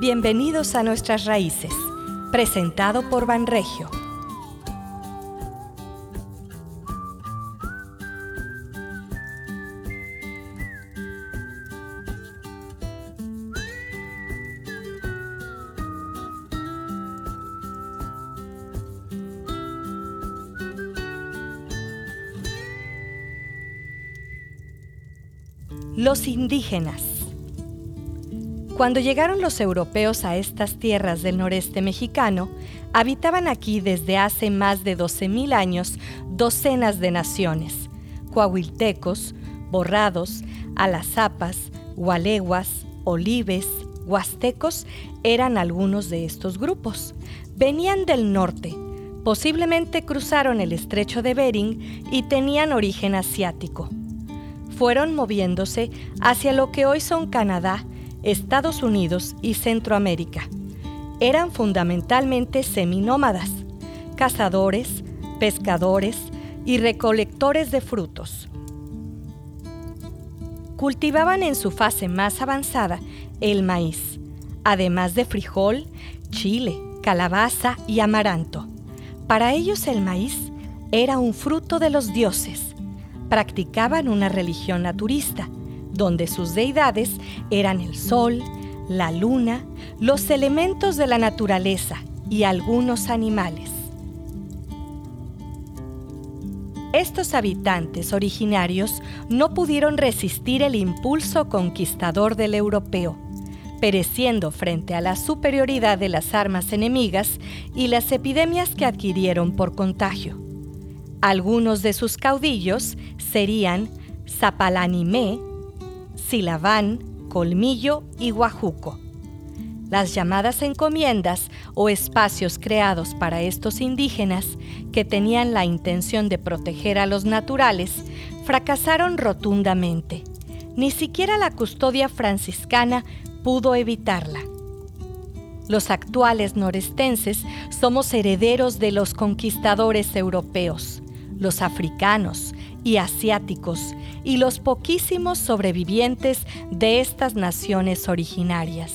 Bienvenidos a Nuestras Raíces, presentado por Banregio. Los indígenas. Cuando llegaron los europeos a estas tierras del noreste mexicano, habitaban aquí desde hace más de 12.000 años docenas de naciones, coahuiltecos, borrados, alazapas, gualeguas, olives, huastecos eran algunos de estos grupos. Venían del norte, posiblemente cruzaron el estrecho de Bering y tenían origen asiático fueron moviéndose hacia lo que hoy son Canadá, Estados Unidos y Centroamérica. Eran fundamentalmente seminómadas, cazadores, pescadores y recolectores de frutos. Cultivaban en su fase más avanzada el maíz, además de frijol, chile, calabaza y amaranto. Para ellos el maíz era un fruto de los dioses practicaban una religión naturista, donde sus deidades eran el sol, la luna, los elementos de la naturaleza y algunos animales. Estos habitantes originarios no pudieron resistir el impulso conquistador del europeo, pereciendo frente a la superioridad de las armas enemigas y las epidemias que adquirieron por contagio. Algunos de sus caudillos serían Zapalanimé, Silabán, Colmillo y Guajuco. Las llamadas encomiendas o espacios creados para estos indígenas que tenían la intención de proteger a los naturales fracasaron rotundamente. Ni siquiera la custodia franciscana pudo evitarla. Los actuales norestenses somos herederos de los conquistadores europeos los africanos y asiáticos y los poquísimos sobrevivientes de estas naciones originarias.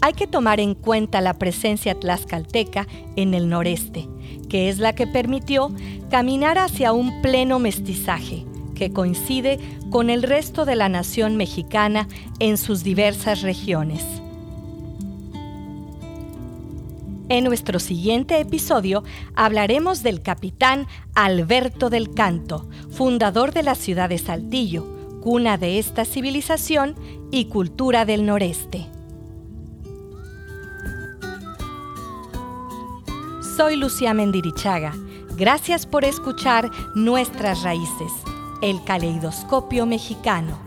Hay que tomar en cuenta la presencia tlaxcalteca en el noreste, que es la que permitió caminar hacia un pleno mestizaje que coincide con el resto de la nación mexicana en sus diversas regiones. En nuestro siguiente episodio hablaremos del capitán Alberto del Canto, fundador de la ciudad de Saltillo, cuna de esta civilización y cultura del noreste. Soy Lucía Mendirichaga. Gracias por escuchar Nuestras Raíces, el caleidoscopio mexicano.